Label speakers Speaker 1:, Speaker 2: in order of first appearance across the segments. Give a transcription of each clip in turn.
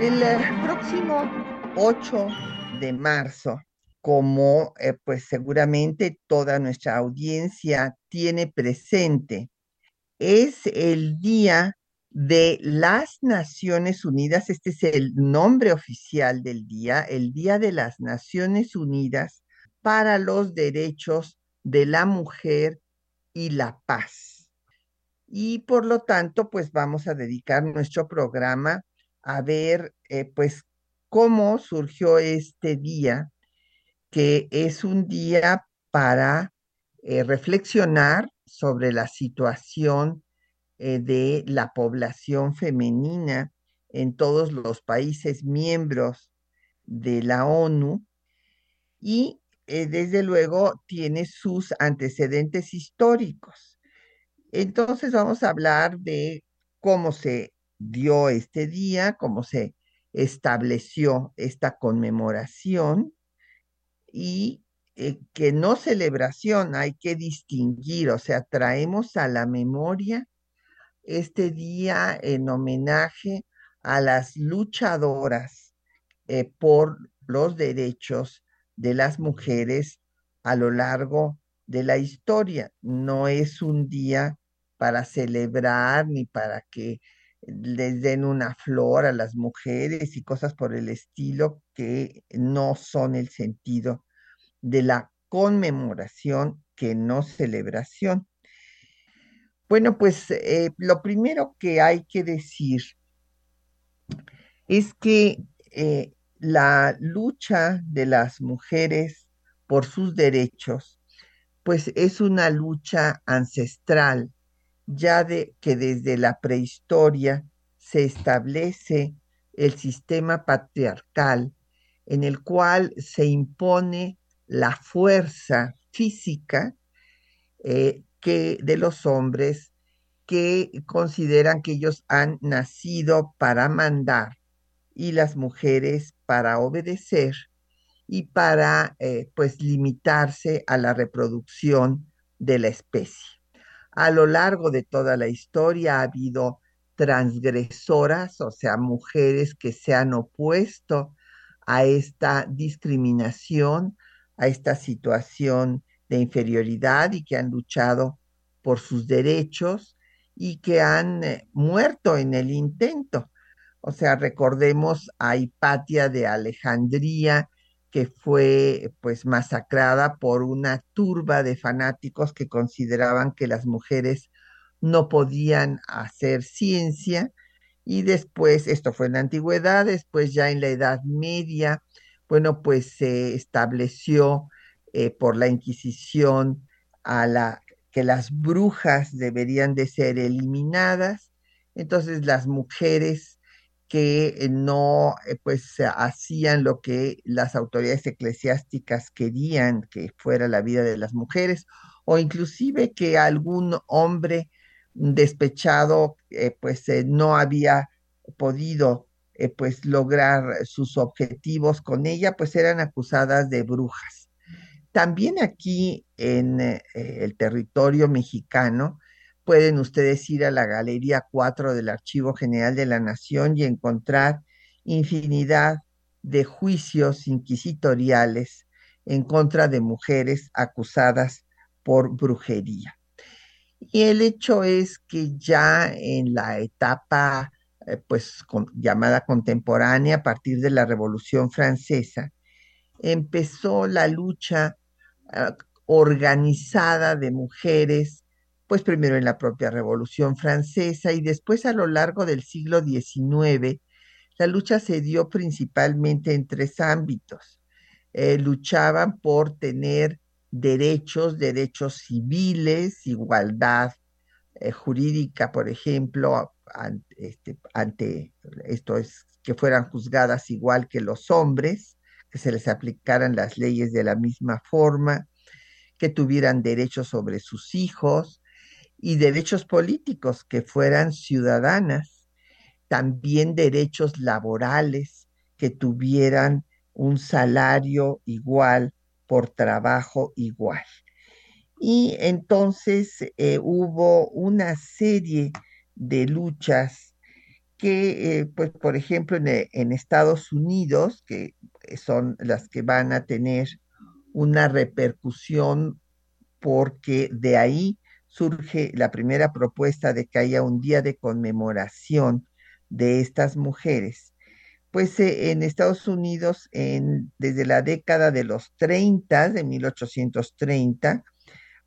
Speaker 1: El eh, próximo 8 de marzo, como eh, pues seguramente toda nuestra audiencia tiene presente, es el Día de las Naciones Unidas. Este es el nombre oficial del día, el Día de las Naciones Unidas para los Derechos de la Mujer y la Paz y por lo tanto, pues vamos a dedicar nuestro programa a ver, eh, pues, cómo surgió este día, que es un día para eh, reflexionar sobre la situación eh, de la población femenina en todos los países miembros de la ONU y desde luego tiene sus antecedentes históricos. Entonces vamos a hablar de cómo se dio este día, cómo se estableció esta conmemoración y eh, que no celebración, hay que distinguir, o sea, traemos a la memoria este día en homenaje a las luchadoras eh, por los derechos de las mujeres a lo largo de la historia. No es un día para celebrar ni para que les den una flor a las mujeres y cosas por el estilo que no son el sentido de la conmemoración que no celebración. Bueno, pues eh, lo primero que hay que decir es que eh, la lucha de las mujeres por sus derechos, pues es una lucha ancestral ya de que desde la prehistoria se establece el sistema patriarcal en el cual se impone la fuerza física eh, que de los hombres que consideran que ellos han nacido para mandar y las mujeres para obedecer y para eh, pues limitarse a la reproducción de la especie. A lo largo de toda la historia ha habido transgresoras, o sea, mujeres que se han opuesto a esta discriminación, a esta situación de inferioridad y que han luchado por sus derechos y que han eh, muerto en el intento. O sea, recordemos a Hipatia de Alejandría, que fue pues masacrada por una turba de fanáticos que consideraban que las mujeres no podían hacer ciencia y después, esto fue en la antigüedad, después ya en la Edad Media, bueno, pues se estableció eh, por la Inquisición a la que las brujas deberían de ser eliminadas, entonces las mujeres que eh, no eh, pues hacían lo que las autoridades eclesiásticas querían que fuera la vida de las mujeres o inclusive que algún hombre despechado eh, pues no había podido pues lograr sus objetivos con ella pues eran acusadas de brujas. También aquí en el territorio mexicano Pueden ustedes ir a la Galería 4 del Archivo General de la Nación y encontrar infinidad de juicios inquisitoriales en contra de mujeres acusadas por brujería. Y el hecho es que ya en la etapa eh, pues llamada contemporánea a partir de la Revolución Francesa empezó la lucha eh, organizada de mujeres pues primero en la propia Revolución Francesa y después a lo largo del siglo XIX, la lucha se dio principalmente en tres ámbitos. Eh, luchaban por tener derechos, derechos civiles, igualdad eh, jurídica, por ejemplo, este, ante, esto es que fueran juzgadas igual que los hombres, que se les aplicaran las leyes de la misma forma, que tuvieran derechos sobre sus hijos y derechos políticos, que fueran ciudadanas, también derechos laborales, que tuvieran un salario igual por trabajo igual. Y entonces eh, hubo una serie de luchas que, eh, pues, por ejemplo, en, en, Estados Unidos, que son las que van a tener una repercusión porque de ahí surge la primera propuesta de que haya un día de conmemoración de estas mujeres. Pues eh, en Estados Unidos, desde la década de los 30, de 1830,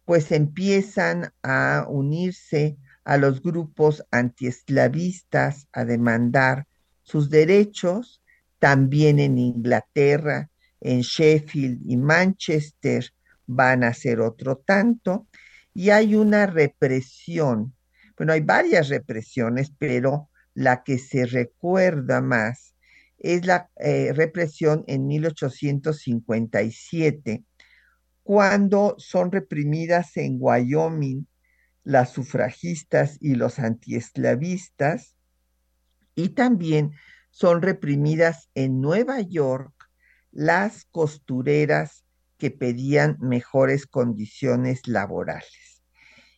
Speaker 1: pues empiezan a unirse a los grupos antiesclavistas a demandar sus derechos, también en Inglaterra, en Sheffield y Manchester van a ser otro tanto, y hay una represión. Bueno, hay varias represiones, pero la que se recuerda más es la eh, represión en 1857, cuando son reprimidas en Wyoming las sufragistas y los antiesclavistas, y también son reprimidas en Nueva York las costureras que pedían mejores condiciones laborales.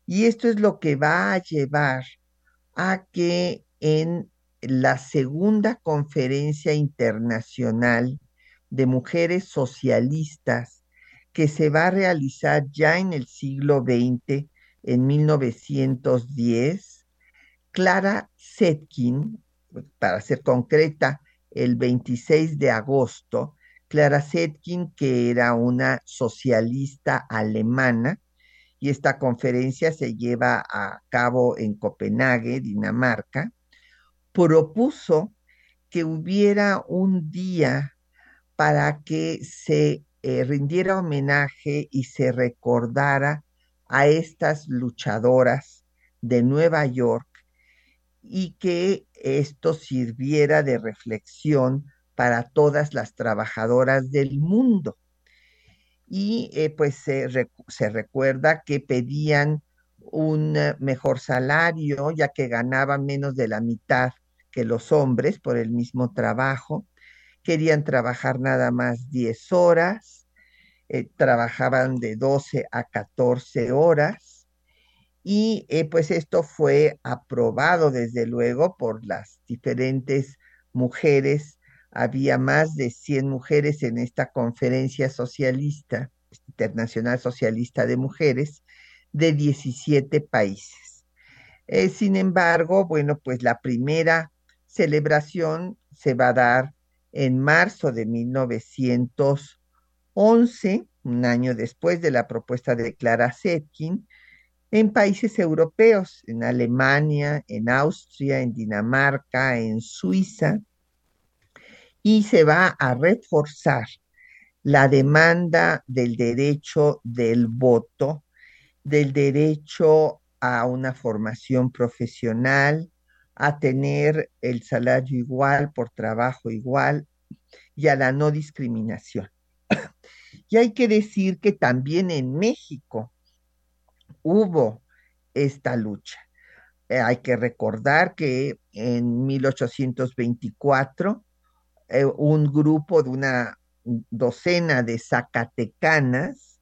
Speaker 1: Y esto es lo que va a llevar a que en la segunda conferencia internacional de mujeres socialistas que se va a realizar ya en el siglo XX, en 1910, Clara Zetkin, para ser concreta, el 26 de agosto, Clara Zetkin, que era una socialista alemana, y esta conferencia se lleva a cabo en Copenhague, Dinamarca, propuso que hubiera un día para que se eh, rindiera homenaje y se recordara a estas luchadoras de Nueva York y que esto sirviera de reflexión para todas las trabajadoras del mundo. Y eh, pues se, recuerda que pedían un eh, mejor salario, ya que ganaban menos de la mitad que los hombres por el mismo trabajo querían trabajar nada más 10 horas, eh, trabajaban de 12 a 14 horas y pues esto fue aprobado desde luego por las diferentes mujeres. Había más de 100 mujeres en esta conferencia socialista, internacional socialista de mujeres, de 17 países. Eh, sin embargo, bueno, pues la primera celebración se va a dar en marzo de 1911, un año después de la propuesta de Clara Zetkin, en países europeos, en Alemania, en Austria, en Dinamarca, en Suiza, y se va a reforzar la demanda del derecho del voto, del derecho a una formación profesional, a tener el salario igual por trabajo igual y a la no discriminación. y hay que decir que también en México hubo esta lucha. Eh, hay que recordar que en 1824 eh, un grupo de una docena de zacatecanas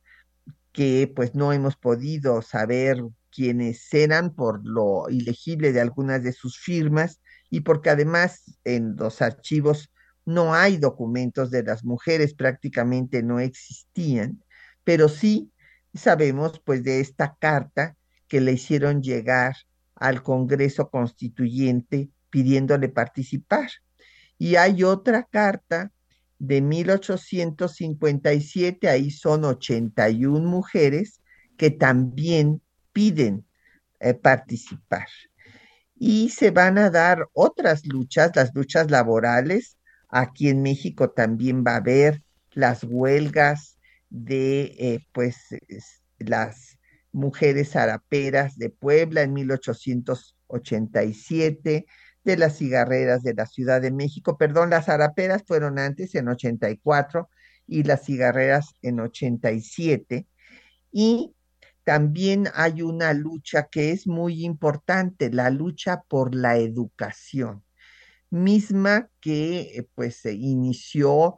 Speaker 1: que pues no hemos podido saber quienes eran por lo ilegible de algunas de sus firmas y porque además en los archivos no hay documentos de las mujeres, prácticamente no existían, pero sí sabemos pues de esta carta que le hicieron llegar al Congreso Constituyente pidiéndole participar. Y hay otra carta de 1857, ahí son 81 mujeres que también piden eh, participar. Y se van a dar otras luchas, las luchas laborales. Aquí en México también va a haber las huelgas de eh, pues las mujeres araperas de Puebla en 1887, de las cigarreras de la Ciudad de México, perdón, las araperas fueron antes en 84 y las cigarreras en 87. Y también hay una lucha que es muy importante, la lucha por la educación, misma que eh, pues se inició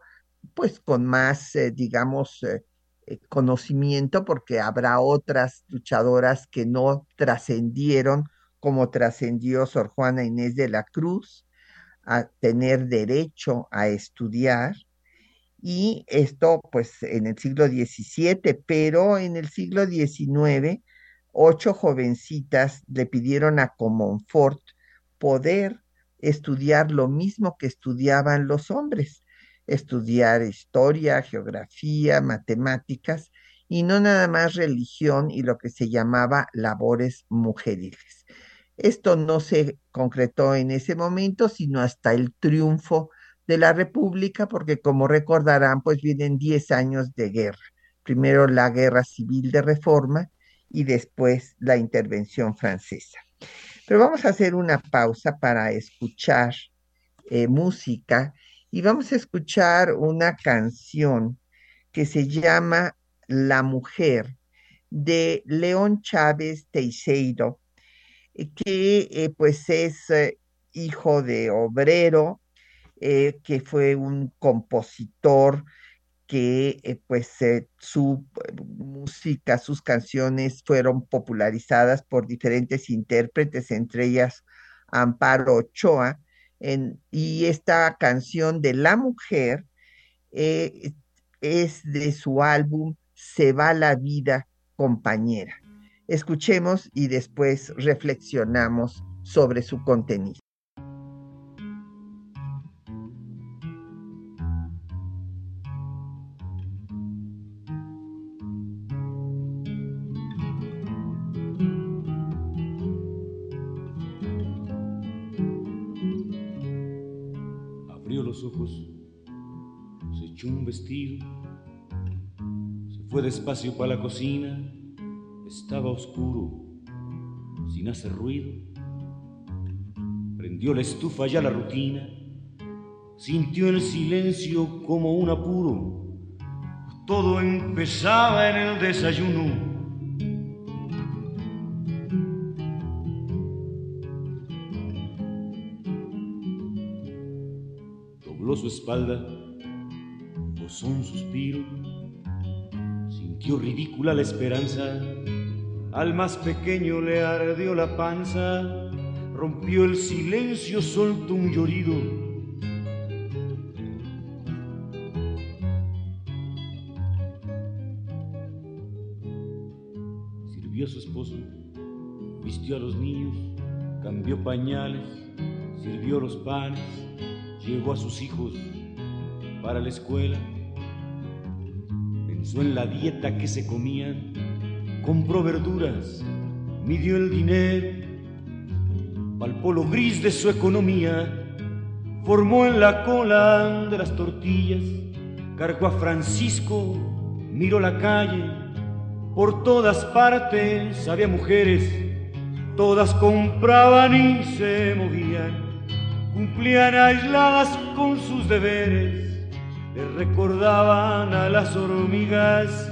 Speaker 1: pues con más, eh, digamos, eh, conocimiento, porque habrá otras luchadoras que no trascendieron como trascendió Sor Juana Inés de la Cruz, a tener derecho a estudiar. Y esto pues en el siglo XVII, pero en el siglo XIX, ocho jovencitas le pidieron a Comonfort poder estudiar lo mismo que estudiaban los hombres, estudiar historia, geografía, matemáticas y no nada más religión y lo que se llamaba labores mujeriles. Esto no se concretó en ese momento, sino hasta el triunfo de la República, porque como recordarán, pues vienen 10 años de guerra. Primero la guerra civil de reforma y después la intervención francesa. Pero vamos a hacer una pausa para escuchar eh, música y vamos a escuchar una canción que se llama La Mujer de León Chávez Teixeiro eh, que eh, pues es eh, hijo de obrero, que fue un compositor que pues su música, sus canciones fueron popularizadas por diferentes intérpretes, entre ellas Amparo Ochoa, y esta canción de la mujer es de su álbum Se va la vida compañera. Escuchemos y después reflexionamos sobre su contenido.
Speaker 2: Abrió los ojos, se echó un vestido, se fue despacio para la cocina estaba oscuro, sin hacer ruido. Prendió la estufa ya la rutina, sintió el silencio como un apuro. Todo empezaba en el desayuno. Dobló su espalda, posó un suspiro, sintió ridícula la esperanza al más pequeño le ardió la panza, rompió el silencio, soltó un llorido. Sirvió a su esposo, vistió a los niños, cambió pañales, sirvió los panes, llevó a sus hijos para la escuela, pensó en la dieta que se comían compró verduras, midió el dinero, palpó lo gris de su economía, formó en la cola de las tortillas, cargó a Francisco, miró la calle, por todas partes había mujeres, todas compraban y se movían, cumplían aisladas con sus deberes, le recordaban a las hormigas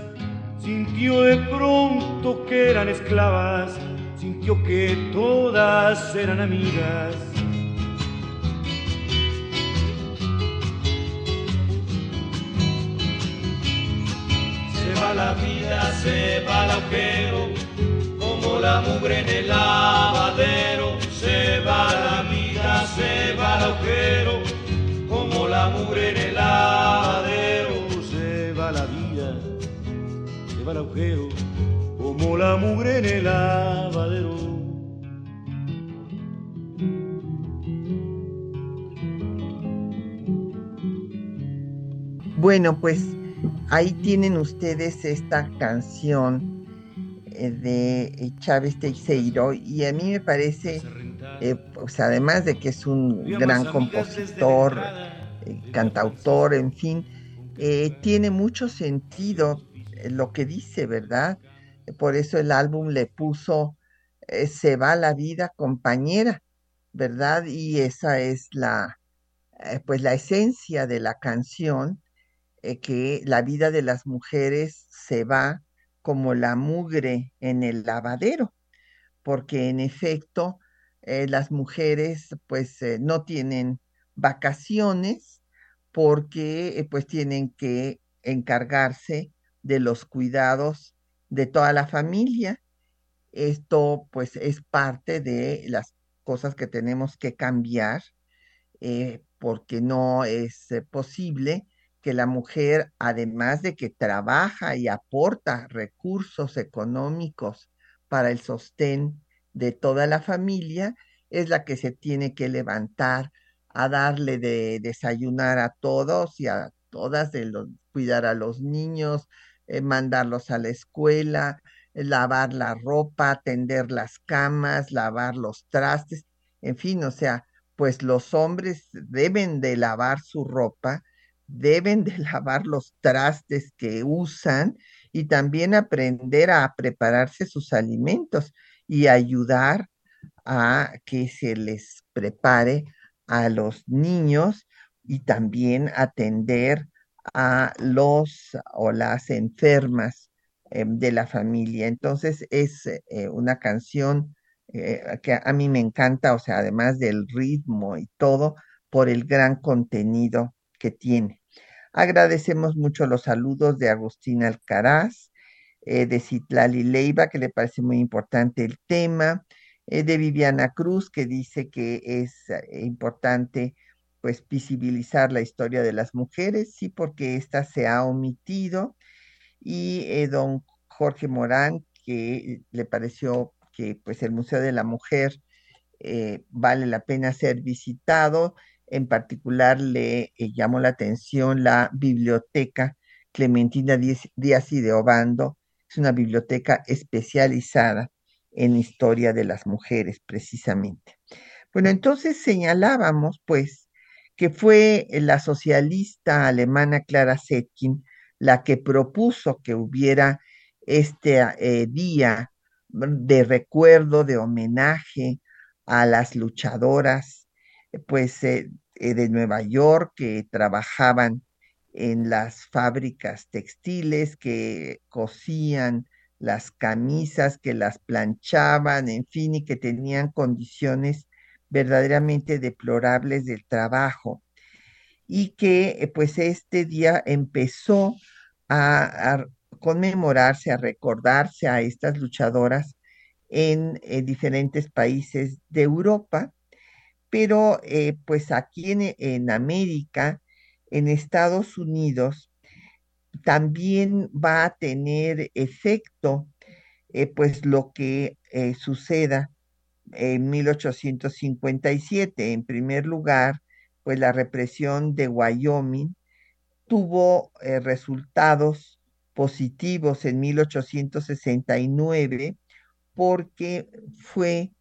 Speaker 2: Sintió de pronto que eran esclavas, sintió que todas eran amigas. Se va la vida, se va el agujero, como la mugre en el lavadero. Se va la vida, se va el agujero, como la mugre en el agujero como la mugre en el lavadero.
Speaker 1: Bueno, pues ahí tienen ustedes esta canción eh, de Chávez Teixeiro y a mí me parece, eh, pues además de que es un gran compositor, eh, cantautor, en fin, tiene mucho sentido lo que dice, ¿verdad? por eso el álbum le puso eh, Se va la vida compañera, ¿verdad? Y esa es la, eh, pues la esencia de la canción, eh, que la vida de las mujeres se va como la mugre en el lavadero, porque en efecto las mujeres pues no tienen vacaciones porque pues tienen que encargarse de los cuidados de toda la familia. Esto pues es parte de las cosas que tenemos que cambiar eh, porque no es eh, posible que la mujer, además de que trabaja y aporta recursos económicos para el sostén de toda la familia, es la que se tiene que levantar a darle de desayunar a todos y a todas, de cuidar a los niños, eh, mandarlos a la escuela, lavar la ropa, tender las camas, lavar los trastes, en fin, o sea, pues los hombres deben de lavar su ropa, deben de lavar los trastes que usan y también aprender a prepararse sus alimentos y ayudar a que se les prepare a los niños y también atender a los o las enfermas em, de la familia. Entonces es eh, una canción eh, que a mí me encanta, o sea, además del ritmo y todo, por el gran contenido que tiene. Agradecemos mucho los saludos de Agustín Alcaraz, eh, de Citlali Leiva, que le parece muy importante el tema, de Viviana Cruz, que dice que es importante pues visibilizar la historia de las mujeres, sí, porque ésta se ha omitido, y eh, don Jorge Morán, que le pareció que pues el Museo de la Mujer eh, vale la pena ser visitado, en particular le eh, llamó la atención la biblioteca Clementina Díaz y de Obando, es una biblioteca especializada en historia de las mujeres, precisamente. Bueno, entonces señalábamos, pues, que fue la socialista alemana Clara Zetkin la que propuso que hubiera este eh, día de recuerdo, de homenaje a las luchadoras, pues eh, eh, de Nueva York que trabajaban en las fábricas textiles, que cosían las camisas, que las planchaban, en fin, y que tenían condiciones verdaderamente deplorables del trabajo y que eh, pues este día empezó a, conmemorarse, a recordarse a estas luchadoras en, eh, diferentes países de Europa, pero eh, pues aquí en, en, América, en Estados Unidos, también va a tener efecto pues lo que suceda en 1857. En primer lugar, pues la represión de Wyoming tuvo eh, resultados positivos en 1869 porque fue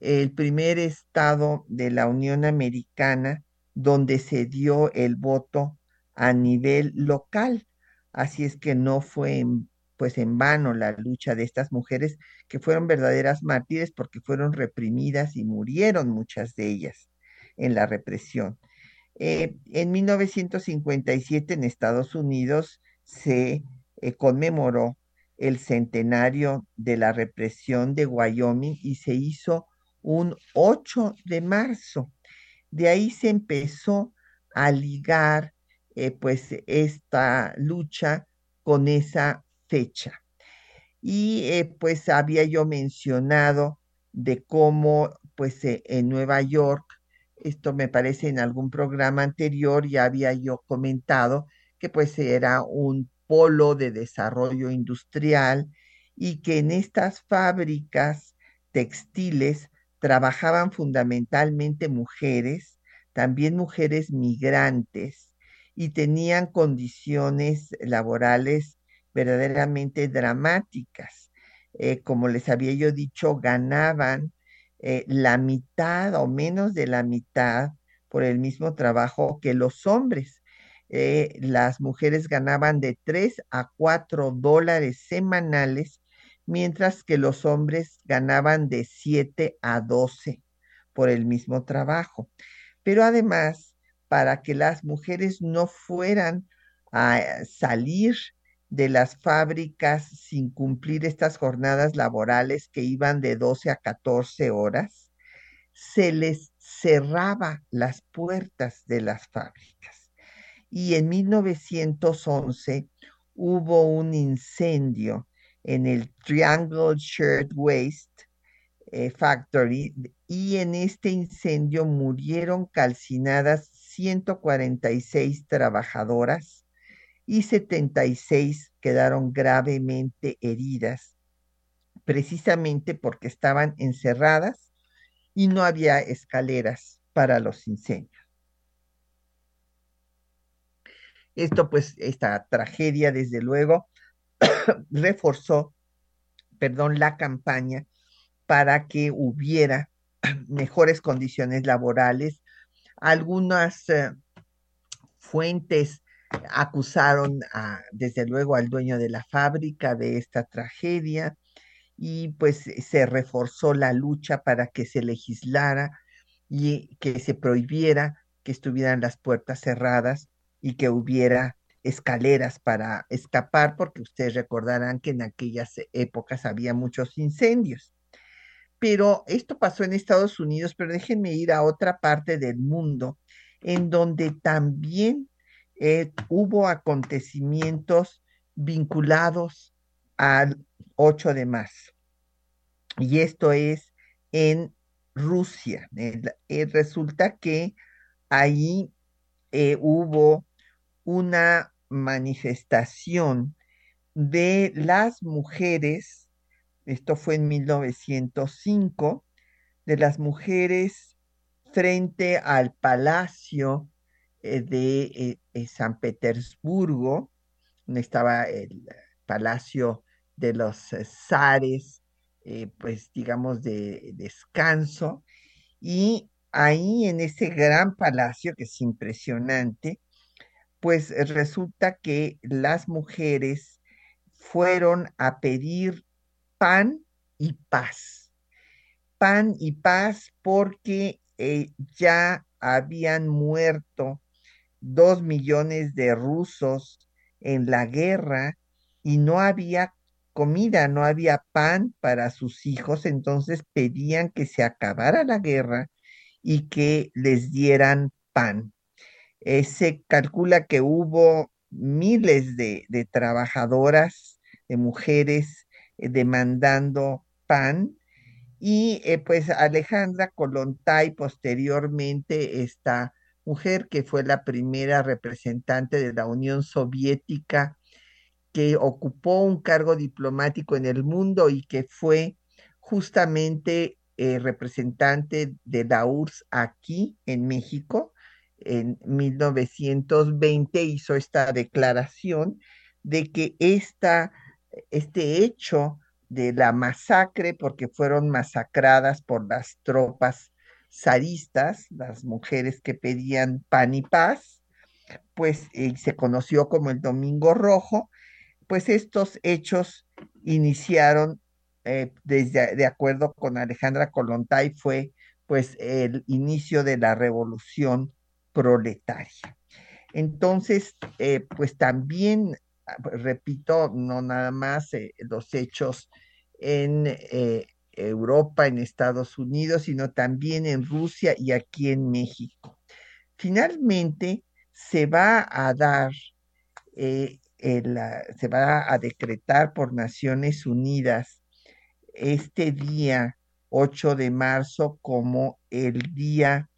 Speaker 1: el primer estado de la Unión Americana donde se dio el voto a nivel local. Así es que no fue en pues en vano la lucha de estas mujeres que fueron verdaderas mártires porque fueron reprimidas y murieron muchas de ellas en la represión. Eh, en 1957 en Estados Unidos se eh, conmemoró el centenario de la represión de Wyoming y se hizo un 8 de marzo. De ahí se empezó a ligar eh, pues esta lucha con esa fecha. Y eh, pues había yo mencionado de cómo pues eh, en Nueva York, esto me parece en algún programa anterior, ya había yo comentado que pues era un polo de desarrollo industrial y que en estas fábricas textiles trabajaban fundamentalmente mujeres, también mujeres migrantes, y tenían condiciones laborales verdaderamente dramáticas. Eh, como les había yo dicho, ganaban eh, la mitad o menos de la mitad por el mismo trabajo que los hombres. Eh, las mujeres ganaban de 3 a 4 dólares semanales, mientras que los hombres ganaban de 7 a 12 por el mismo trabajo. Pero además, para que las mujeres no fueran a salir de las fábricas sin cumplir estas jornadas laborales que iban de 12 a 14 horas, se les cerraba las puertas de las fábricas. Y en 1911 hubo un incendio en el Triangle Shirt Waste eh, Factory y en este incendio murieron calcinadas 146 trabajadoras y 76 quedaron gravemente heridas, precisamente porque estaban encerradas y no había escaleras para los incendios. Esto pues, esta tragedia desde luego reforzó, perdón, la campaña para que hubiera mejores condiciones laborales. Algunas eh, fuentes acusaron desde luego al dueño de la fábrica de esta tragedia y pues se reforzó la lucha para que se legislara y que se prohibiera que estuvieran las puertas cerradas y que hubiera escaleras para escapar, porque ustedes recordarán que en aquellas épocas había muchos incendios. Pero esto pasó en Estados Unidos, pero déjenme ir a otra parte del mundo en donde también eh, hubo acontecimientos vinculados al 8 de marzo. Y esto es en Rusia. Eh, resulta que ahí eh, hubo una manifestación de las mujeres, esto fue en 1905, de las mujeres frente al palacio eh, de eh, eh, San Petersburgo, donde estaba el palacio de los zares, pues digamos de descanso, y ahí en ese gran palacio, que es impresionante, pues resulta que las mujeres fueron a pedir pan y paz. Pan y paz porque ya habían muerto dos millones de rusos en la guerra y no había comida, no había pan para sus hijos, entonces pedían que se acabara la guerra y que les dieran pan. Eh, se calcula que hubo miles de, trabajadoras, de mujeres eh, demandando pan y eh, pues Alejandra Kolontai posteriormente está mujer que fue la primera representante de la Unión Soviética que ocupó un cargo diplomático en el mundo y que fue justamente eh, representante de la URSS aquí en México. En 1920 hizo esta declaración de que esta, este hecho de la masacre, porque fueron masacradas por las tropas zaristas, las mujeres que pedían pan y paz, pues se conoció como el Domingo Rojo, pues estos hechos iniciaron, eh, desde, de acuerdo con Alejandra Kolontai, fue pues el inicio de la revolución proletaria. Entonces, eh, pues también, ah, repito, no nada más eh, los hechos en Europa, en Estados Unidos, sino también en Rusia y aquí en México. Finalmente, se va a dar, eh, se va a decretar por Naciones Unidas este día 8 de marzo como el día,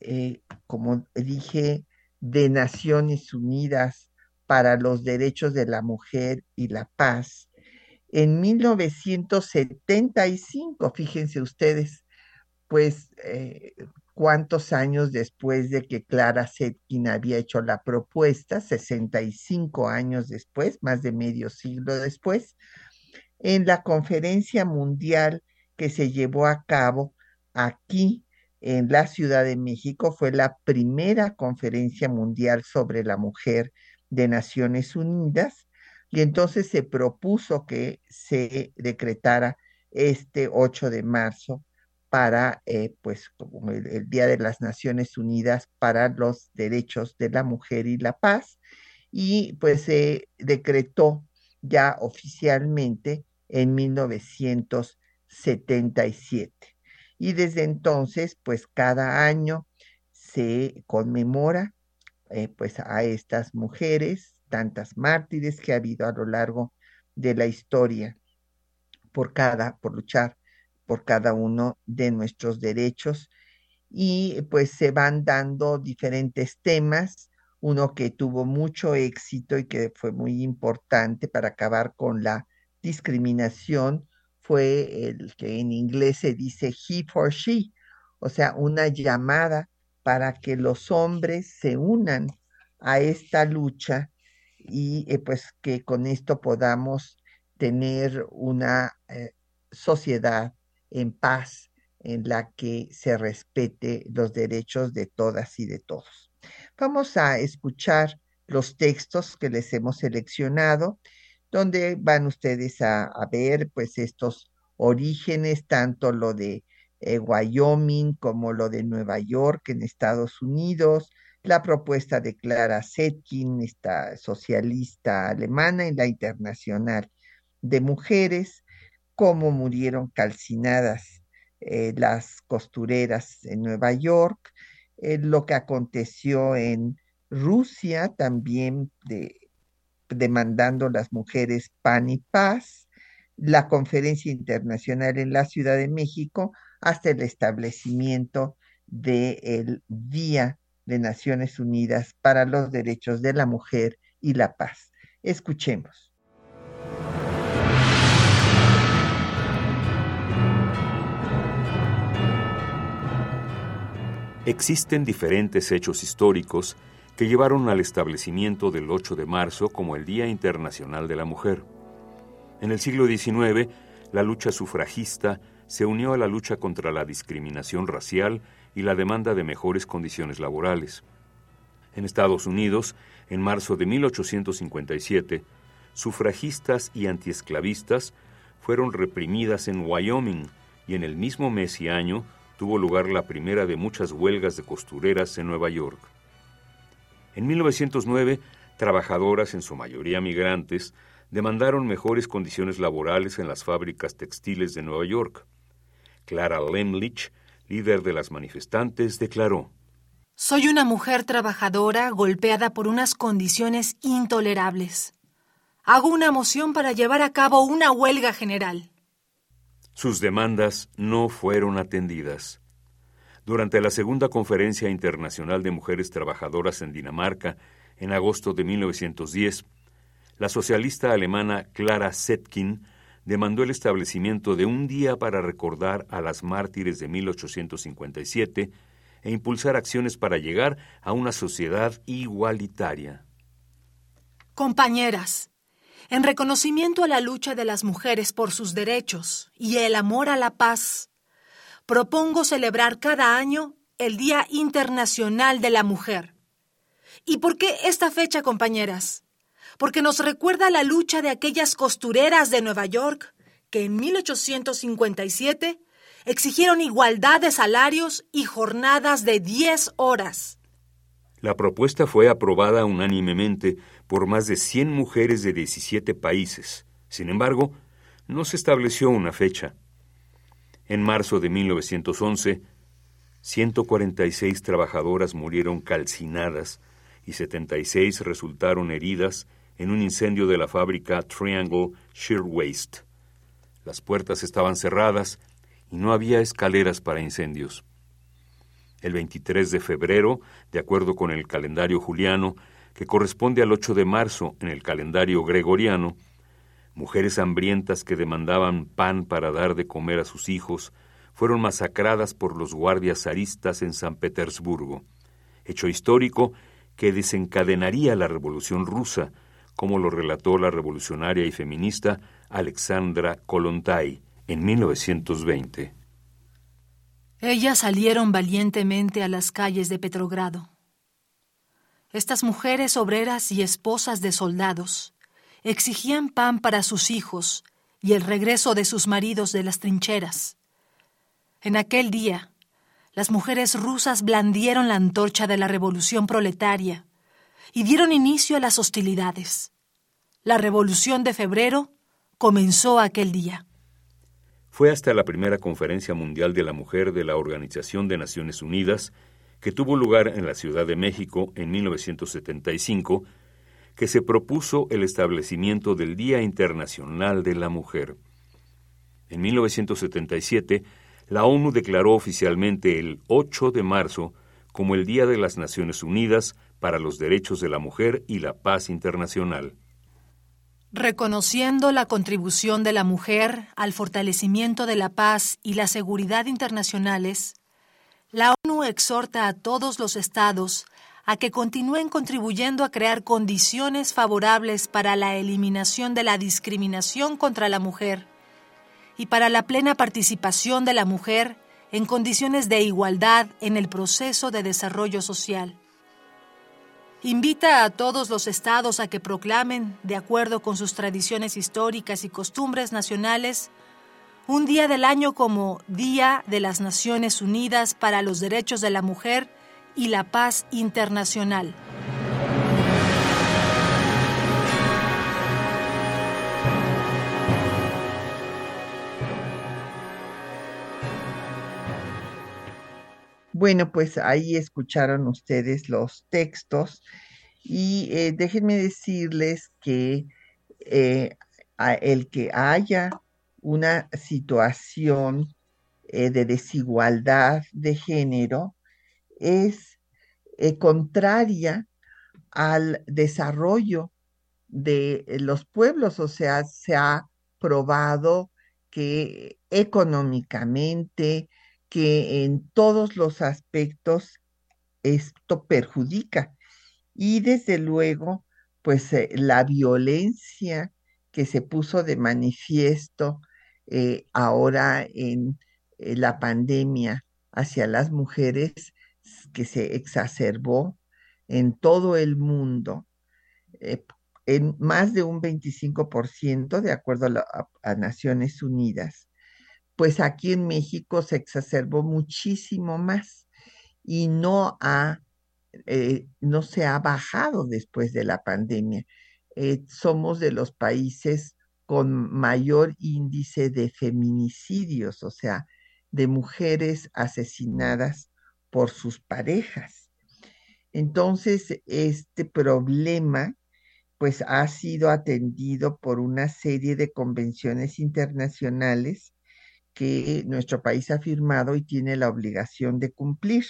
Speaker 1: eh, como dije, de Naciones Unidas para los derechos de la mujer y la paz en 1975, fíjense ustedes, pues eh, cuántos años después de que Clara Zetkin había hecho la propuesta, 65 años después, más de medio siglo después, en la conferencia mundial que se llevó a cabo aquí en la Ciudad de México, fue la primera conferencia mundial sobre la mujer de Naciones Unidas y entonces se propuso que se decretara este 8 de marzo para, eh, pues, el, Día de las Naciones Unidas para los Derechos de la Mujer y la Paz, y pues se decretó ya oficialmente en 1977. Y desde entonces, pues cada año se conmemora eh, pues a estas mujeres, tantas mártires que ha habido a lo largo de la historia por cada, por luchar por cada uno de nuestros derechos. Y pues se van dando diferentes temas, uno que tuvo mucho éxito y que fue muy importante para acabar con la discriminación fue el que en inglés se dice he for she, o sea, una llamada para que los hombres se unan a esta lucha y eh, pues que con esto podamos tener una eh, sociedad en paz en la que se respete los derechos de todas y de todos. Vamos a escuchar los textos que les hemos seleccionado, donde van ustedes a, ver pues estos orígenes, tanto lo de eh, Wyoming como lo de Nueva York en Estados Unidos, la propuesta de Clara Zetkin, esta socialista alemana, en la internacional de mujeres, cómo murieron calcinadas eh, las costureras en Nueva York, eh, lo que aconteció en Rusia también de, demandando las mujeres pan y paz, la conferencia internacional en la Ciudad de México, hasta el establecimiento del Día de Naciones Unidas para los Derechos de la Mujer y la Paz. Escuchemos.
Speaker 3: Existen diferentes hechos históricos que llevaron al establecimiento del 8 de marzo como el Día Internacional de la Mujer. En el siglo XIX, la lucha sufragista se unió a la lucha contra la discriminación racial y la demanda de mejores condiciones laborales. En Estados Unidos, en marzo de 1857, sufragistas y antiesclavistas fueron reprimidas en Wyoming y en el mismo mes y año tuvo lugar la primera de muchas huelgas de costureras en Nueva York. En 1909, trabajadoras, en su mayoría migrantes, demandaron mejores condiciones laborales en las fábricas textiles de Nueva York. Clara Lemlich, líder de las manifestantes, declaró,
Speaker 4: Soy una mujer trabajadora golpeada por unas condiciones intolerables. Hago una moción para llevar a cabo una huelga general.
Speaker 3: Sus demandas no fueron atendidas. Durante la Segunda Conferencia Internacional de Mujeres Trabajadoras en Dinamarca, en agosto de 1910, la socialista alemana Clara Zetkin demandó el establecimiento de un día para recordar a las mártires de 1857 e impulsar acciones para llegar a una sociedad igualitaria.
Speaker 4: Compañeras, en reconocimiento a la lucha de las mujeres por sus derechos y el amor a la paz, propongo celebrar cada año el Día Internacional de la Mujer. ¿Y por qué esta fecha, compañeras? Porque nos recuerda la lucha de aquellas costureras de Nueva York que en 1857 exigieron igualdad de salarios y jornadas de 10 horas.
Speaker 3: La propuesta fue aprobada unánimemente por más de 100 mujeres de 17 países. Sin embargo, no se estableció una fecha. En marzo de 1911, 146 trabajadoras murieron calcinadas y 76 resultaron heridas en un incendio de la fábrica Triangle Shirtwaist. Las puertas estaban cerradas y no había escaleras para incendios. El 23 de febrero, de acuerdo con el calendario juliano, que corresponde al 8 de marzo en el calendario gregoriano, mujeres hambrientas que demandaban pan para dar de comer a sus hijos fueron masacradas por los guardias zaristas en San Petersburgo, hecho histórico que desencadenaría la Revolución rusa, como lo relató la revolucionaria y feminista Alexandra Kolontai en 1920.
Speaker 4: Ellas salieron valientemente a las calles de Petrogrado. Estas mujeres obreras y esposas de soldados exigían pan para sus hijos y el regreso de sus maridos de las trincheras. En aquel día, las mujeres rusas blandieron la antorcha de la revolución proletaria y dieron inicio a las hostilidades. La revolución de febrero comenzó aquel día.
Speaker 3: Fue hasta la primera Conferencia Mundial de la Mujer de la Organización de Naciones Unidas, que tuvo lugar en la Ciudad de México en 1975, que se propuso el establecimiento del Día Internacional de la Mujer. En 1977, la ONU declaró oficialmente el 8 de marzo como el Día de las Naciones Unidas para los Derechos de la Mujer y la Paz Internacional.
Speaker 4: Reconociendo la contribución de la mujer al fortalecimiento de la paz y la seguridad internacionales, la ONU exhorta a todos los estados a que continúen contribuyendo a crear condiciones favorables para la eliminación de la discriminación contra la mujer y para la plena participación de la mujer en condiciones de igualdad en el proceso de desarrollo social. Invita a todos los estados a que proclamen, de acuerdo con sus tradiciones históricas y costumbres nacionales, un día del año como Día de las Naciones Unidas para los Derechos de la Mujer y la Paz Internacional.
Speaker 1: Bueno, pues ahí escucharon ustedes los textos y eh, déjenme decirles que eh, el que haya una situación eh, de desigualdad de género es contraria al desarrollo de los pueblos, o sea, se ha probado que económicamente, que en todos los aspectos esto perjudica. Y desde luego, pues eh, la violencia que se puso de manifiesto eh, ahora en eh, la pandemia hacia las mujeres, que se exacerbó en todo el mundo, en más de un 25%, de acuerdo a Naciones Unidas, pues aquí en México se exacerbó muchísimo más y no, ha, eh, no se ha bajado después de la pandemia. Eh, somos de los países con mayor índice de feminicidios, o sea, de mujeres asesinadas por sus parejas. Entonces, este problema pues ha sido atendido por una serie de convenciones internacionales que nuestro país ha firmado y tiene la obligación de cumplir.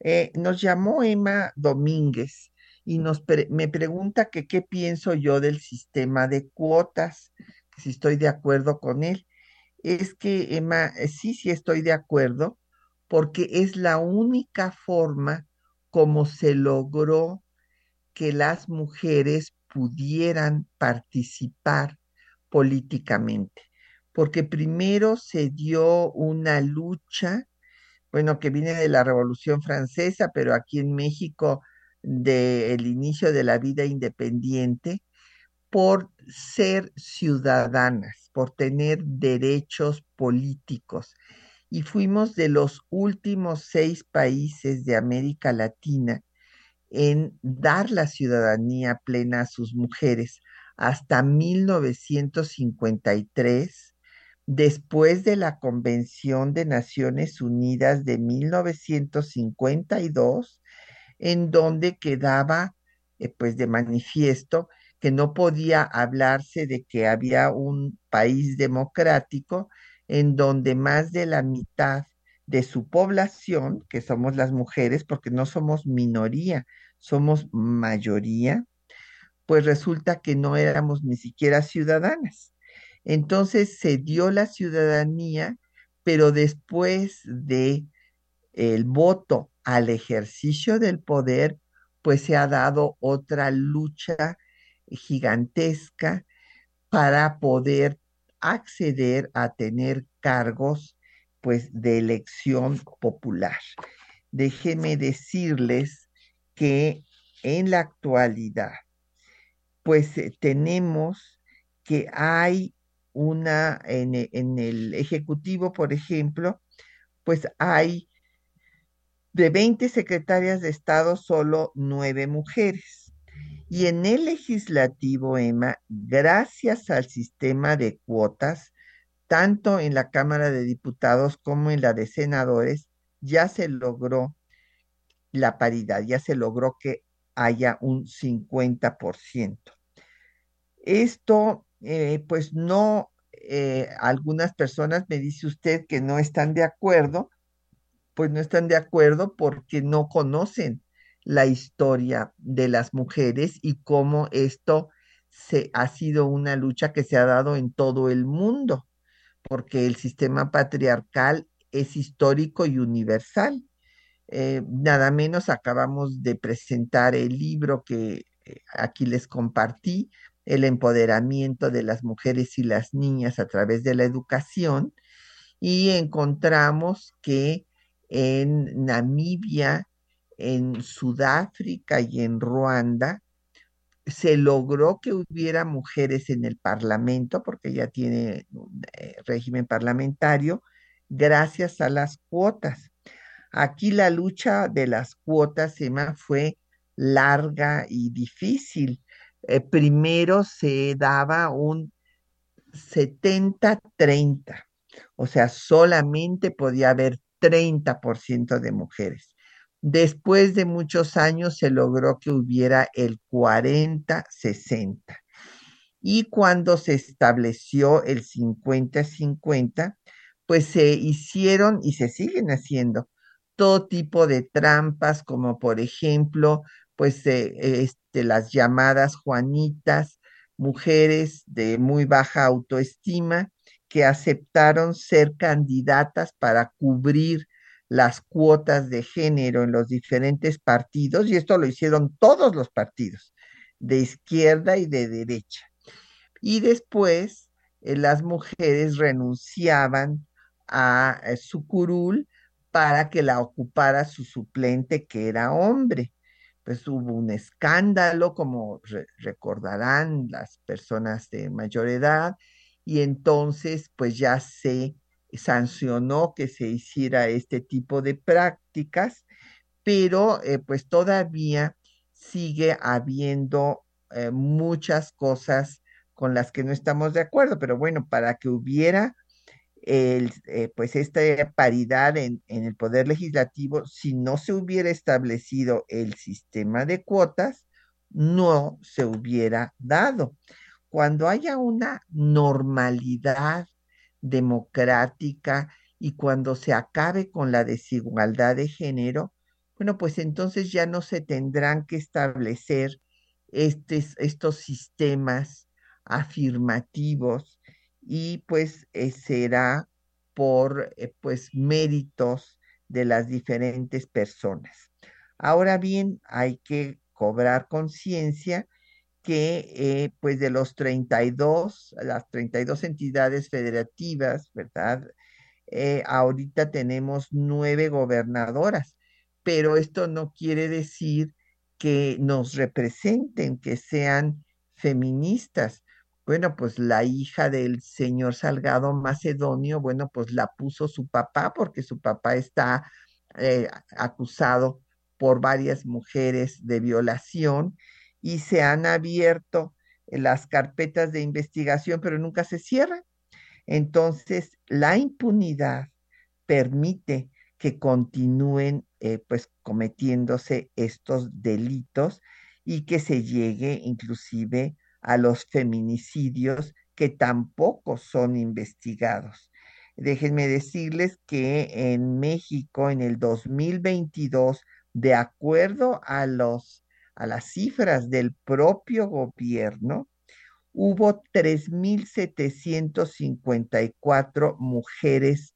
Speaker 1: Eh, nos llamó Emma Domínguez y nos me pregunta qué pienso yo del sistema de cuotas, si estoy de acuerdo con él. Es que, Emma, eh, sí, sí estoy de acuerdo, porque es la única forma como se logró que las mujeres pudieran participar políticamente porque primero se dio una lucha, bueno, que viene de la Revolución Francesa, pero aquí en México del inicio de la vida independiente, por ser ciudadanas, por tener derechos políticos. Y fuimos de los últimos seis países de América Latina en dar la ciudadanía plena a sus mujeres. Hasta 1953 después de la Convención de Naciones Unidas de 1952, en donde quedaba eh, pues de manifiesto que no podía hablarse de que había un país democrático en donde más de la mitad de su población, que somos las mujeres, porque no somos minoría, somos mayoría, pues resulta que no éramos ni siquiera ciudadanas. Entonces se dio la ciudadanía, pero después de el voto al ejercicio del poder, pues se ha dado otra lucha gigantesca para poder acceder a tener cargos pues de elección popular. Déjenme decirles que en la actualidad pues eh, tenemos que hay una, en, e, en el Ejecutivo, por ejemplo, pues hay de 20 secretarias de Estado, solo nueve mujeres. Y en el legislativo, Emma, gracias al sistema de cuotas, tanto en la Cámara de Diputados como en la de Senadores, ya se logró la paridad, ya se logró que haya un 50%. Esto, eh, pues no, eh, algunas personas me dice usted que no están de acuerdo, pues no están de acuerdo porque no conocen la historia de las mujeres y cómo esto se, ha sido una lucha que se ha dado en todo el mundo, porque el sistema patriarcal es histórico y universal. Eh, nada menos acabamos de presentar el libro que aquí les compartí, El empoderamiento de las mujeres y las niñas a través de la educación, y encontramos que en Namibia, en Sudáfrica y en Ruanda, se logró que hubiera mujeres en el Parlamento, porque ya tiene eh, régimen parlamentario, gracias a las cuotas. Aquí la lucha de las cuotas, Emma, fue larga y difícil. Eh, primero se daba un 70-30, o sea, solamente podía haber 30% de mujeres. Después de muchos años se logró que hubiera el 40-60. Y cuando se estableció el 50-50, pues se hicieron y se siguen haciendo todo tipo de trampas, como por ejemplo, pues eh, este, las llamadas Juanitas, mujeres de muy baja autoestima que aceptaron ser candidatas para cubrir las cuotas de género en los diferentes partidos, y esto lo hicieron todos los partidos, de izquierda y de derecha. Y después eh, las mujeres renunciaban a eh, su curul para que la ocupara su suplente, que era hombre. Pues hubo un escándalo, como recordarán las personas de mayor edad, y entonces pues ya se sancionó que se hiciera este tipo de prácticas, pero eh, pues todavía sigue habiendo eh, muchas cosas con las que no estamos de acuerdo, pero bueno, para que hubiera el, eh, pues esta paridad en, en, el poder legislativo, si no se hubiera establecido el sistema de cuotas, no se hubiera dado. Cuando haya una normalidad democrática y cuando se acabe con la desigualdad de género, bueno, pues entonces ya no se tendrán que establecer estos sistemas afirmativos y pues eh, será por eh, pues méritos de las diferentes personas. Ahora bien, hay que cobrar conciencia que eh, pues de los 32, las 32 entidades federativas, ¿verdad? ahorita tenemos nueve gobernadoras, pero esto no quiere decir que nos representen, que sean feministas. Bueno, pues la hija del señor Salgado Macedonio, bueno, pues la puso su papá porque su papá está eh, acusado por varias mujeres de violación y se han abierto las carpetas de investigación, pero nunca se cierran. Entonces, la impunidad permite que continúen eh, pues cometiéndose estos delitos y que se llegue inclusive a los feminicidios que tampoco son investigados. Déjenme decirles que en México en el 2022, de acuerdo a, los, a las cifras del propio gobierno, hubo 3.754 mujeres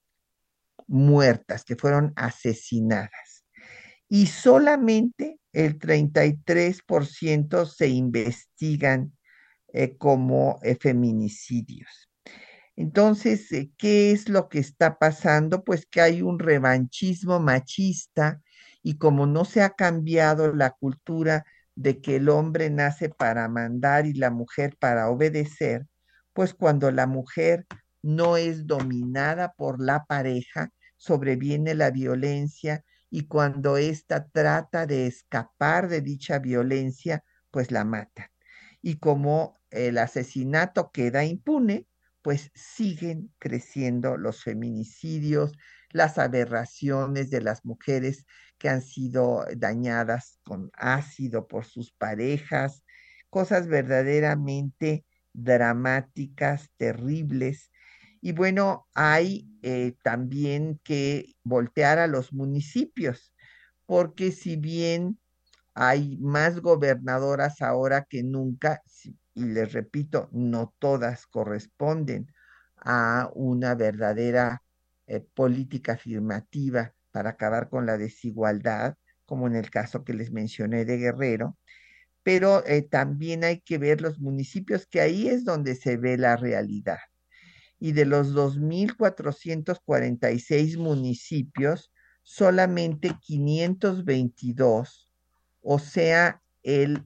Speaker 1: muertas que fueron asesinadas y solamente el 33% se investigan eh, como eh, feminicidios. Entonces, eh, ¿qué es lo que está pasando? Pues que hay un revanchismo machista y como no se ha cambiado la cultura de que el hombre nace para mandar y la mujer para obedecer, pues cuando la mujer no es dominada por la pareja, sobreviene la violencia y cuando ésta trata de escapar de dicha violencia, pues la matan. Y como el asesinato queda impune, pues siguen creciendo los feminicidios, las aberraciones de las mujeres que han sido dañadas con ácido por sus parejas, cosas verdaderamente dramáticas, terribles. Y bueno, hay eh, también que voltear a los municipios, porque si bien hay más gobernadoras ahora que nunca, y les repito, no todas corresponden a una verdadera eh, política afirmativa para acabar con la desigualdad, como en el caso que les mencioné de Guerrero, pero eh, también hay que ver los municipios, que ahí es donde se ve la realidad. Y de los 2.446 municipios, solamente 522, o sea, el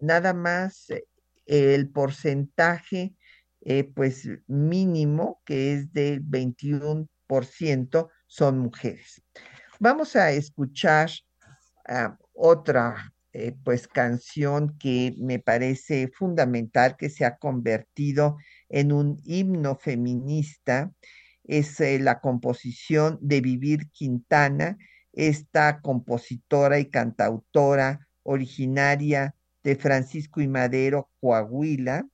Speaker 1: nada más eh, el porcentaje eh, pues mínimo, que es del 21%, son mujeres. Vamos a escuchar ah, otra eh, pues canción que me parece fundamental, que se ha convertido en un himno feminista, es la composición de Vivir Quintana, esta compositora y cantautora originaria de Francisco y Madero, Coahuila,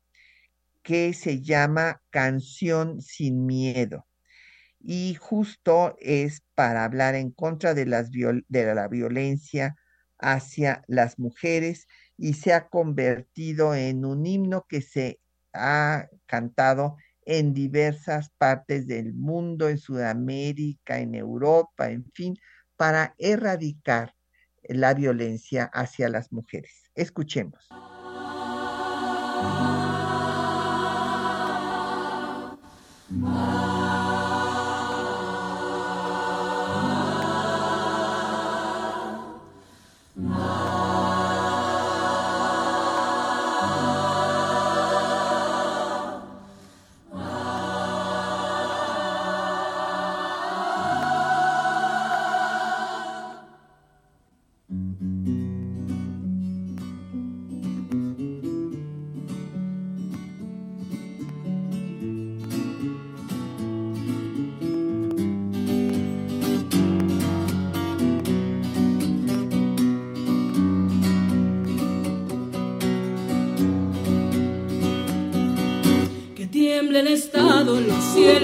Speaker 1: que se llama Canción sin Miedo. Y justo es para hablar en contra de, la violencia hacia las mujeres y se ha convertido en un himno que se ha cantado en diversas partes del mundo, en Sudamérica, en Europa, en fin, para erradicar la violencia hacia las mujeres. Escuchemos.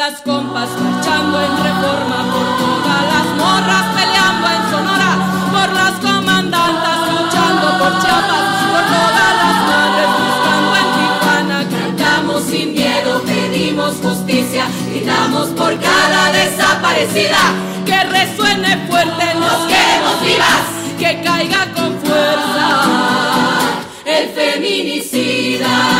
Speaker 5: las compas marchando en reforma, por todas las morras peleando en Sonora, por las comandantas luchando por Chiapas, por todas las madres buscando en Tijuana, cantamos sin miedo, pedimos justicia, gritamos por cada desaparecida, que resuene fuerte, nos queremos vivas, que caiga con fuerza el feminicida.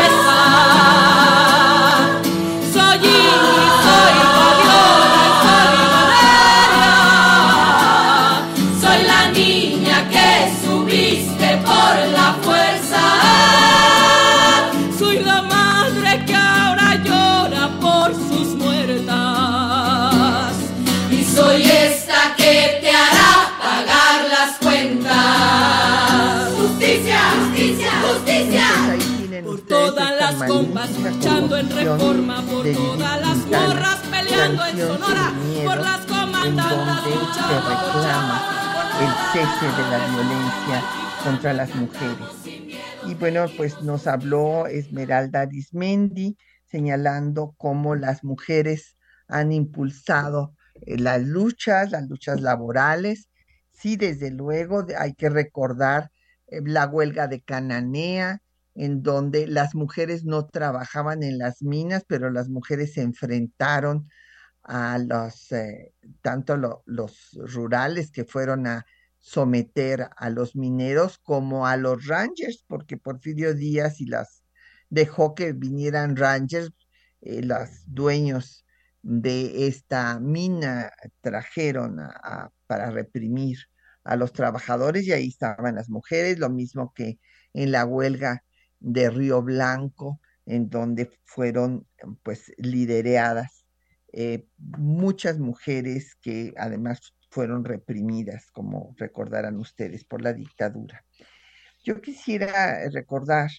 Speaker 5: Compas marchando en reforma, por todas las morras peleando en Sonora por las comandantas
Speaker 1: se reclama el cese de la violencia contra las mujeres. Y bueno, pues nos habló Esmeralda Dismendi señalando cómo las mujeres han impulsado eh, las luchas, las luchas laborales. Sí, desde luego hay que recordar eh, la huelga de Cananea, en donde las mujeres no trabajaban en las minas, pero las mujeres se enfrentaron a los, eh, tanto los rurales que fueron a someter a los mineros como a los rangers, porque Porfirio Díaz y las dejó que vinieran rangers, los dueños de esta mina trajeron para reprimir a los trabajadores y ahí estaban las mujeres, lo mismo que en la huelga de Río Blanco, en donde fueron pues lideradas eh, muchas mujeres que además fueron reprimidas, como recordarán ustedes, por la dictadura. Yo quisiera recordar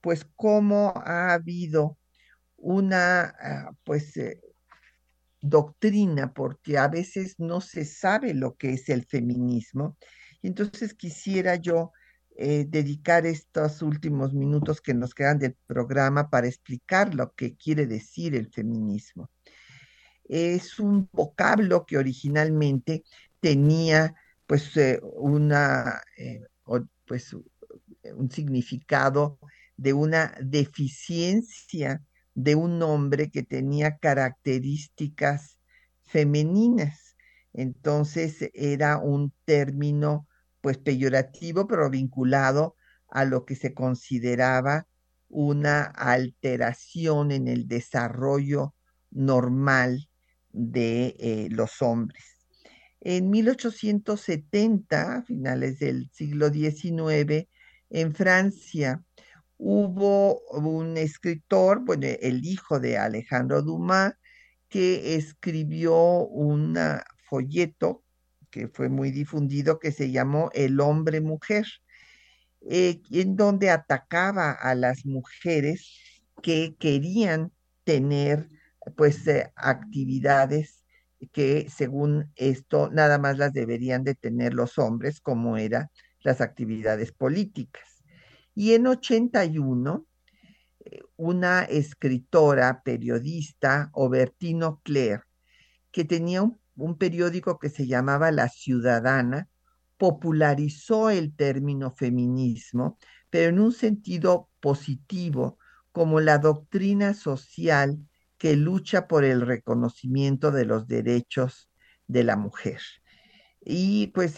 Speaker 1: pues cómo ha habido una ah, pues eh, doctrina, porque a veces no se sabe lo que es el feminismo. Entonces quisiera yo eh, dedicar estos últimos minutos que nos quedan del programa para explicar lo que quiere decir el feminismo. Es un vocablo que originalmente tenía pues eh, una eh, pues un significado de una deficiencia de un hombre que tenía características femeninas. Entonces era un término pues peyorativo, pero vinculado a lo que se consideraba una alteración en el desarrollo normal de eh, los hombres. En 1870, a finales del siglo XIX, en Francia, hubo un escritor, bueno, el hijo de Alejandro Dumas, que escribió un folleto que fue muy difundido que se llamó El hombre mujer, eh, en donde atacaba a las mujeres que querían tener pues eh, actividades que según esto nada más las deberían de tener los hombres, como eran las actividades políticas. Y en 81, eh, una escritora, periodista, Obertino Claire, que tenía un, un periódico que se llamaba La Ciudadana, popularizó el término feminismo, pero en un sentido positivo, como la doctrina social que lucha por el reconocimiento de los derechos de la mujer y pues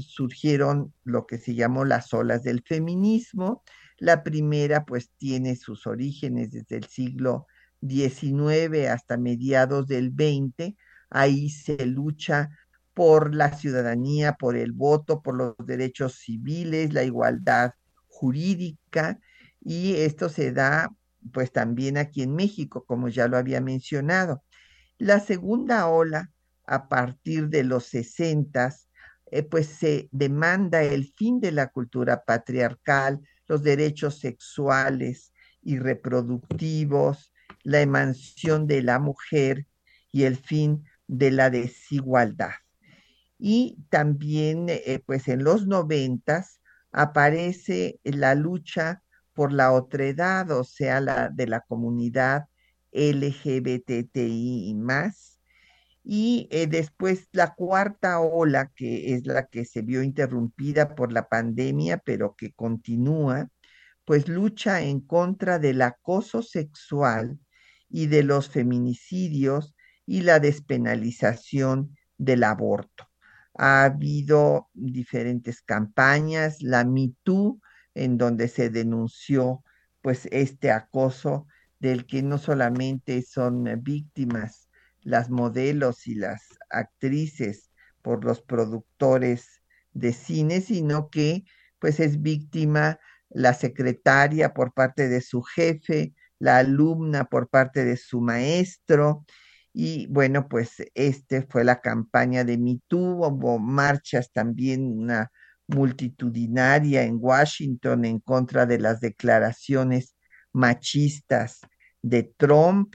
Speaker 1: surgieron lo que se llamó las olas del feminismo. La primera pues tiene sus orígenes desde el siglo XIX hasta mediados del XX. Ahí se lucha por la ciudadanía, por el voto, por los derechos civiles, la igualdad jurídica y esto se da pues también aquí en México, como ya lo había mencionado. La segunda ola a partir de los sesentas, eh, pues se demanda el fin de la cultura patriarcal, los derechos sexuales y reproductivos, la emancipación de la mujer y el fin de la desigualdad. Y también, eh, pues en los noventas, aparece la lucha por la otredad, o sea, la de la comunidad LGBTI y más, y eh, después la cuarta ola, que es la que se vio interrumpida por la pandemia, pero que continúa, pues lucha en contra del acoso sexual y de los feminicidios y la despenalización del aborto. Ha habido diferentes campañas, la MeToo, en donde se denunció pues este acoso del que no solamente son víctimas las modelos y las actrices por los productores de cine, sino que pues es víctima la secretaria por parte de su jefe, la alumna por parte de su maestro. Y bueno, pues este fue la campaña de MeToo, hubo marchas también, una multitudinaria en Washington en contra de las declaraciones machistas de Trump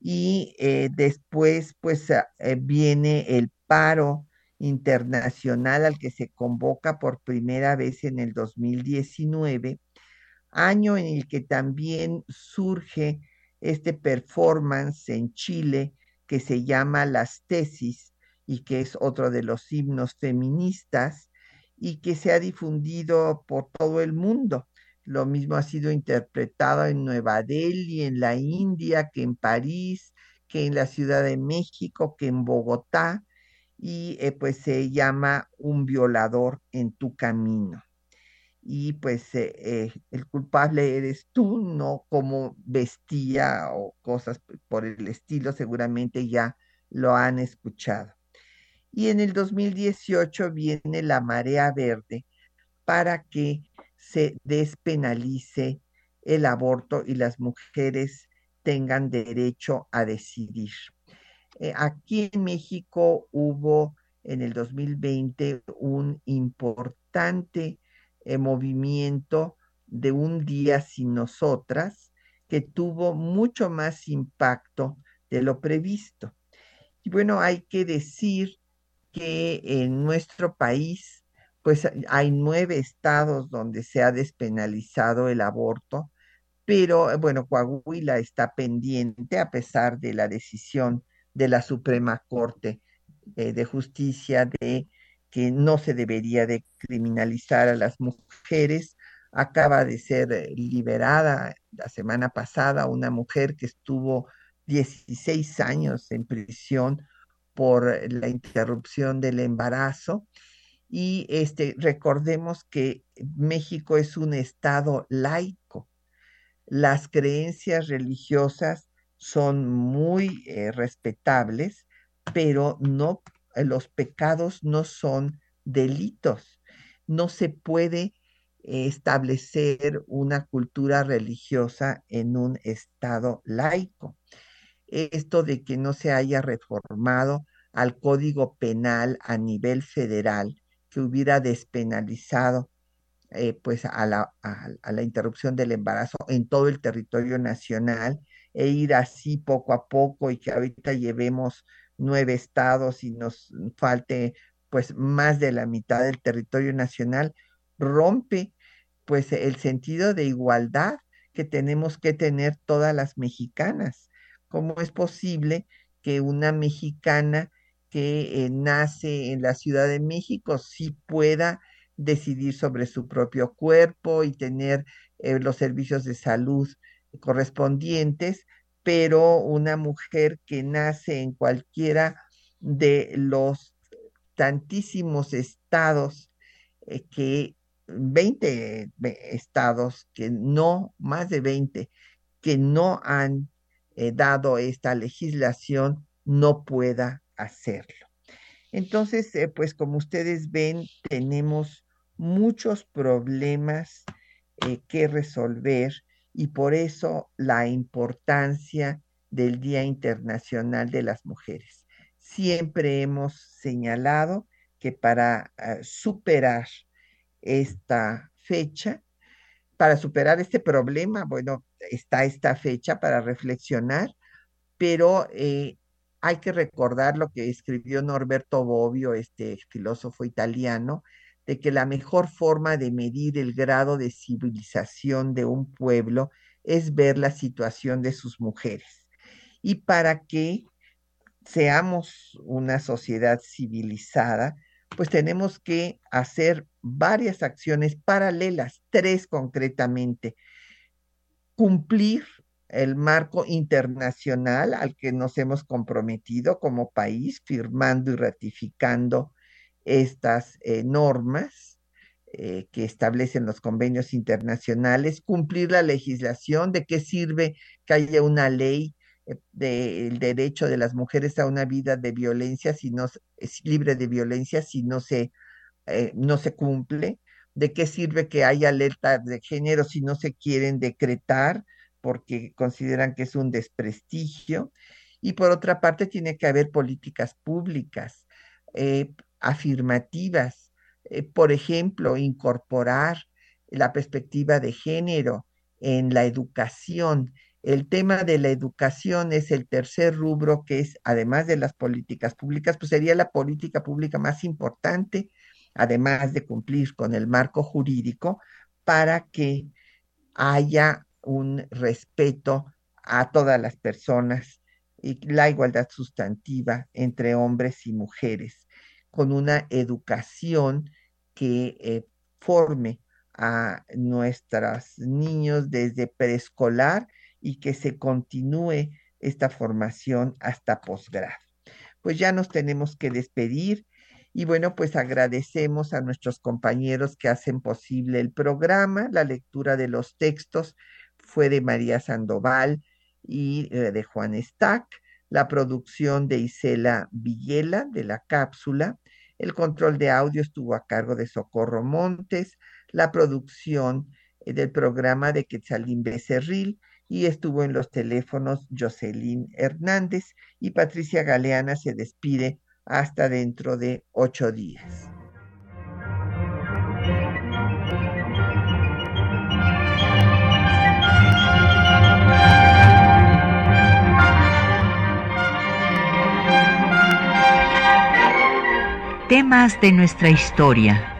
Speaker 1: y eh, después pues ah, eh, viene el paro internacional al que se convoca por primera vez en el 2019, año en el que también surge este performance en Chile que se llama Las Tesis y que es otro de los himnos feministas y que se ha difundido por todo el mundo. Lo mismo ha sido interpretado en Nueva Delhi, en la India, que en París, que en la Ciudad de México, que en Bogotá, y eh, pues se llama Un violador en tu camino. Y pues eh, eh, el culpable eres tú, no como vestía o cosas por el estilo, seguramente ya lo han escuchado. Y en el 2018 viene la marea verde para que se despenalice el aborto y las mujeres tengan derecho a decidir. Eh, aquí en México hubo en el 2020 un importante movimiento de un día sin nosotras que tuvo mucho más impacto de lo previsto. Y bueno, hay que decir que en nuestro país pues hay nueve estados donde se ha despenalizado el aborto, pero eh, bueno, Coahuila está pendiente a pesar de la decisión de la Suprema Corte eh, de Justicia de que no se debería de criminalizar a las mujeres. Acaba de ser eh, liberada la semana pasada una mujer que estuvo 16 años en prisión por la interrupción del embarazo y este, recordemos que México es un estado laico. Las creencias religiosas son muy eh, respetables, pero no, eh, los pecados no son delitos. No se puede establecer una cultura religiosa en un estado laico. Esto de que no se haya reformado al Código Penal a nivel federal que hubiera despenalizado eh, pues a la, a la interrupción del embarazo en todo el territorio nacional e ir así poco a poco y que ahorita llevemos nueve estados y nos falte pues más de la mitad del territorio nacional, rompe pues el sentido de igualdad que tenemos que tener todas las mexicanas. ¿Cómo es posible que una mexicana que eh, nace en la Ciudad de México sí pueda decidir sobre su propio cuerpo y tener eh, los servicios de salud correspondientes, pero una mujer que nace en cualquiera de los tantísimos estados eh, que 20 estados que no, más de 20, que no han dado esta legislación, no pueda hacerlo. Entonces, eh, pues como ustedes ven, tenemos muchos problemas eh, que resolver y por eso la importancia del Día Internacional de las Mujeres. Siempre hemos señalado que para ah, superar esta fecha, para superar este problema, bueno, está esta fecha para reflexionar, pero eh, hay que recordar lo que escribió Norberto Bobbio, este filósofo italiano, de que la mejor forma de medir el grado de civilización de un pueblo es ver la situación de sus mujeres. Y para que seamos una sociedad civilizada, pues tenemos que hacer varias acciones paralelas, tres concretamente. Cumplir el marco internacional al que nos hemos comprometido como país, firmando y ratificando estas eh, normas eh, que establecen los convenios internacionales, cumplir la legislación, de qué sirve que haya una ley eh, del derecho de las mujeres a una vida de violencia si no es libre de violencia si no se no se cumple de qué sirve que haya alerta de género si no se quieren decretar porque consideran que es un desprestigio. Y por otra parte, tiene que haber políticas públicas afirmativas. Eh, por ejemplo, incorporar la perspectiva de género en la educación, El tema de la educación es el tercer rubro que es, además de las políticas públicas, pues sería la política pública más importante, además de cumplir con el marco jurídico, para que haya un respeto a todas las personas y la igualdad sustantiva entre hombres y mujeres, con una educación que eh, forme a nuestros niños desde preescolar y que se continúe esta formación hasta posgrado. Pues ya nos tenemos que despedir y bueno, pues agradecemos a nuestros compañeros que hacen posible el programa. La lectura de los textos fue de María Sandoval y eh, de Juan Stack, la producción de Isela Villela de la cápsula, el control de audio estuvo a cargo de Socorro Montes, la producción eh, del programa de Quetzalín Becerril. Y estuvo en los teléfonos Jocelyn Hernández y Patricia Galeana. Se despide hasta dentro de ocho días.
Speaker 6: Temas de nuestra historia